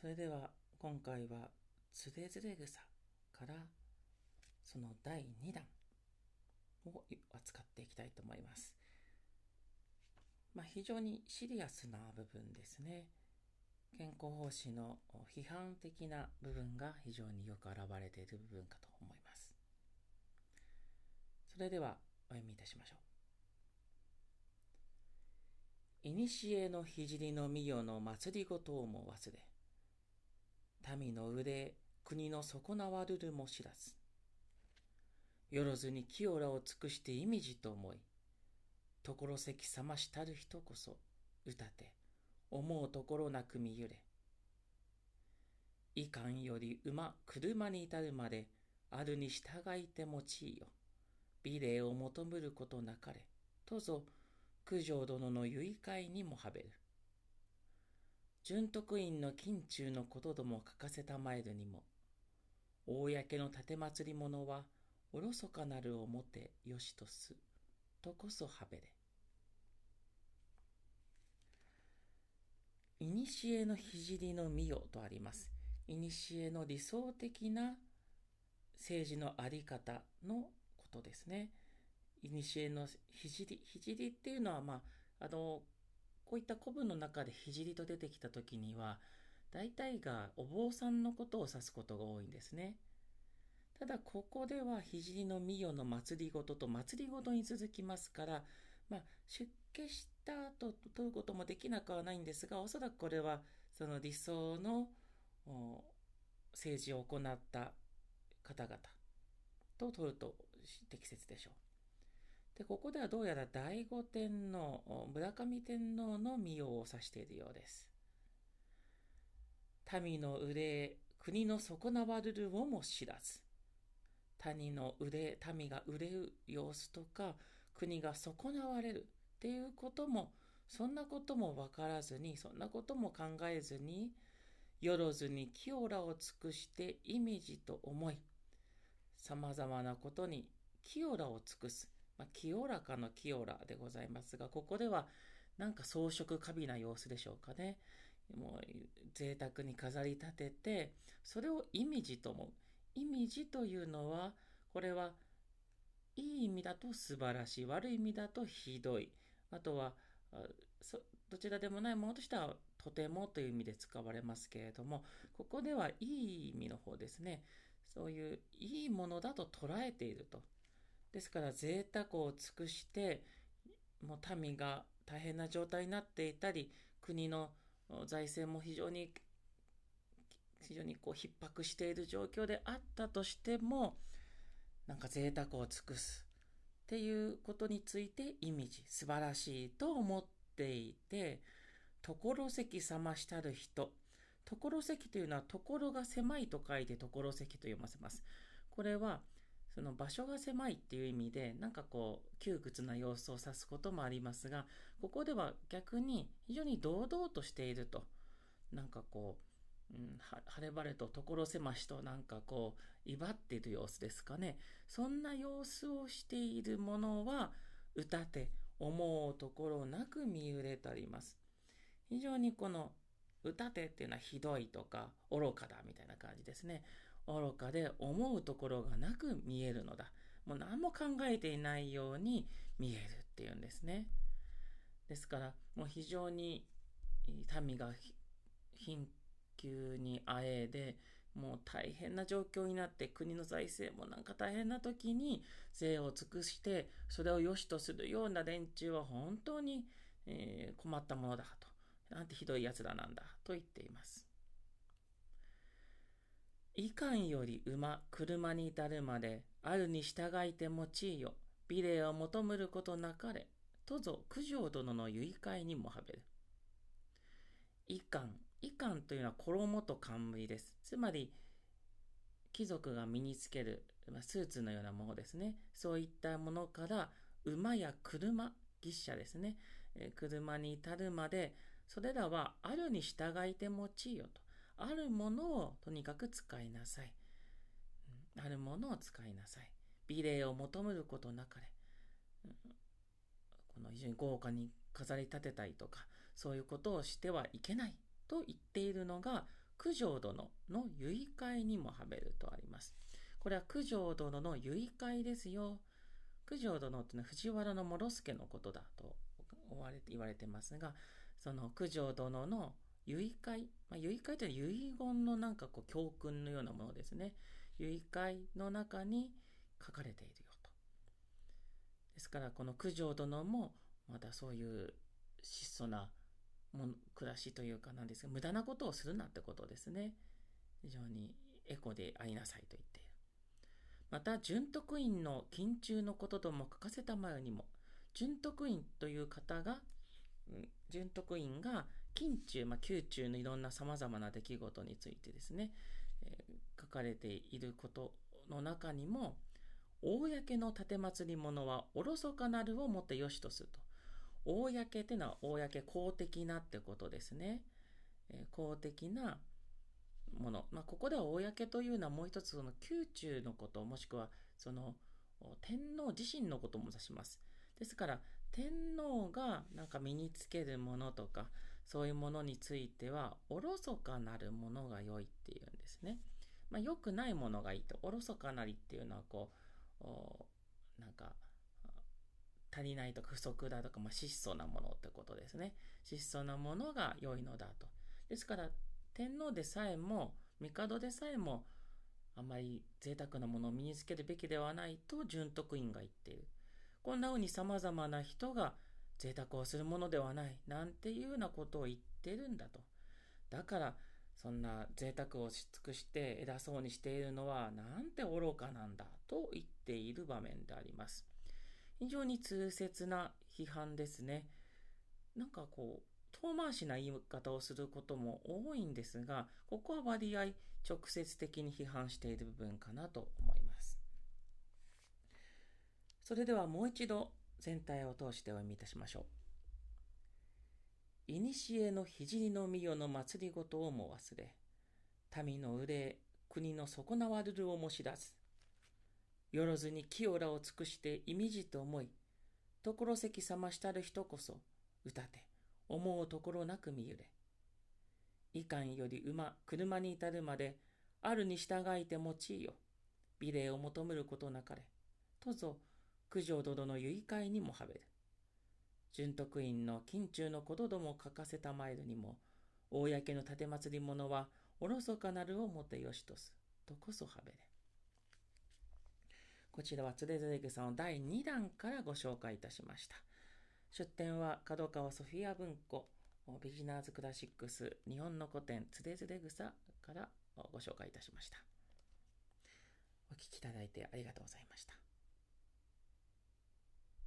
それでは今回はつれづれ草からその第2弾を扱っていきたいと思います。まあ、非常にシリアスな部分ですね。健康奉仕の批判的な部分が非常によく現れている部分かと思います。それではお読みいたしましょう。いにしえの聖の御代の祭りごとをも忘れ、民の腕、国の損なわるるも知らず。よろずに清らを尽くして意味じと思い、ところせきさましたる人こそ、歌て、思うところなく見ゆれ。いかんより馬、車に至るまで、あるに従いて用いよ。美麗を求むることなかれ。とぞ、九条殿の結界にもはべる。準徳院の近中のことども書かせたまえるにも、公の立祭り者は、おろそかなる表よしとす、とこそはべれ。いにしえの聖の御代とあります。いにしえの理想的な政治のあり方のことですね。いにしえの聖、聖っていうのは、まあ、あの、こういった古文の中で聖と出てきた時には、大体がお坊さんのことを指すことが多いんですね。ただ、ここでは聖の御代の祭りごとと祭りごとに続きますから、まあ、出家した後取ることもできなくはないんですが、おそらくこれはその理想の政治を行った方々と取ると適切でしょう。で、ここではどうやら醍醐天皇、村上天皇の御代を指しているようです。民の憂い、国の損なわるるをも知らず、谷の憂、民が憂う様子とか、国が損なわれるっていうことも、そんなことも分からずに、そんなことも考えずに、よろずに清らを尽くしてイメージと思い、様々なことに清らを尽くす。まあ、清らかの清らでございますが、ここではなんか装飾過敏な様子でしょうかね。もう贅沢に飾り立てて、それをイメージと思う。イメージというのは、これはいい意味だと素晴らしい、悪い意味だとひどい。あとは、どちらでもないものとしてはとてもという意味で使われますけれども、ここではいい意味の方ですね。そういういいものだと捉えていると。ですから贅沢を尽くして、もう民が大変な状態になっていたり、国の財政も非常に、非常にこう逼迫している状況であったとしても、なんか贅沢を尽くすっていうことについてイメージ、素晴らしいと思っていて、所席冷ましたる人。所席というのは、所が狭いと書いて所席と読ませます。これは、その場所が狭いっていう意味で、なんかこう、窮屈な様子を指すこともありますが、ここでは逆に非常に堂々としていると。なんかこう、うん、晴れ晴れと所狭しとなんかこう、威張っている様子ですかね。そんな様子をしているものは、歌て、思うところなく見揺れてあります。非常にこの、歌てっていうのはひどいとか愚かだみたいな感じですね。愚かで思うところがなく見えるのだ。もう何も考えていないように見えるっていうんですね。ですから、もう非常に民が貧窮にあえで、もう大変な状況になって国の財政もなんか大変な時に税を尽くしてそれを良しとするような連中は本当に、え、困ったものだと。なんてひどい奴らなんだと言っています。いかんより馬、車に至るまで、あるに従いて用いよ、美麗を求むることなかれ、とぞ九条殿の結界にもはべる。いかん、いかんというのは衣と冠です。つまり、貴族が身につける、まあ、スーツのようなものですね。そういったものから、馬や車、牛車ですね。え車に至るまで、それらはあるに従いて用いよと。あるものをとにかく使いなさい。あるものを使いなさい。美麗を求めることなかれ。この非常に豪華に飾り立てたりとか、そういうことをしてはいけないと言っているのが九条殿の結会にもはべるとあります。これは九条殿の結会ですよ。九条殿っていうのは藤原諸助のことだと言われてますが、その九条殿の結会、まあ、結会というのは遺言のなんかこう教訓のようなものですね。結会の中に書かれているよと。ですからこの九条殿もまたそういう質素なも暮らしというかなんですが、無駄なことをするなってことですね。非常にエコでありなさいと言っている。また、準徳院の近中のこととも書かせたまよにも、準徳院という方が、準徳院が近中、まあ、宮中のいろんな様々な出来事についてですね、えー、書かれていることの中にも、公の盾祭り物はおろそかなるをもってよしとすると。公っていうのは公、公的なってことですね。えー、公的なもの。まあ、ここでは公というのはもう一つその宮中のこと、もしくはその天皇自身のことも指します。ですから、天皇がなんか身につけるものとか、そういうものについては、おろそかなるものが良いっていうんですね。まあ、良くないものがいいと。おろそかなりっていうのは、こう、なんか、足りないとか不足だとか、まあ、質素なものってことですね。質素なものが良いのだと。ですから、天皇でさえも、帝でさえも、あまり贅沢なものを身につけるべきではないと純徳院が言っている。こんな風に様々な人が贅沢をするものではない、なんていうようなことを言ってるんだと。だから、そんな贅沢をし尽くして偉そうにしているのはなんて愚かなんだと言っている場面であります。非常に痛切な批判ですね。なんかこう、遠回しな言い方をすることも多いんですが、ここは割合直接的に批判している部分かなと思います。それではもう一度全体を通してお読みいたしましょう。いにしえの聖の御代の祭りごとをも忘れ、民の憂い、国の損なわるるをも知らず、よろずに清らを尽くして意味じと思い、所席さましたる人こそ、歌て、思うところなく見ゆれ。いかんより馬、車に至るまで、あるに従いて用いよ。美麗を求めることなかれ。とぞ、九条殿の結会にもはべる。純徳院の近中のことども書かせたまいるにも、公の立祭り者は、おろそかなるをもてよしとす。とこそはべれ。こちらはつれづれ草の第2弾からご紹介いたしました。出展は角川ソフィア文庫ビギナーズクラシックス日本の古典つれづれ草からご紹介いたしました。お聴きいただいてありがとうございました。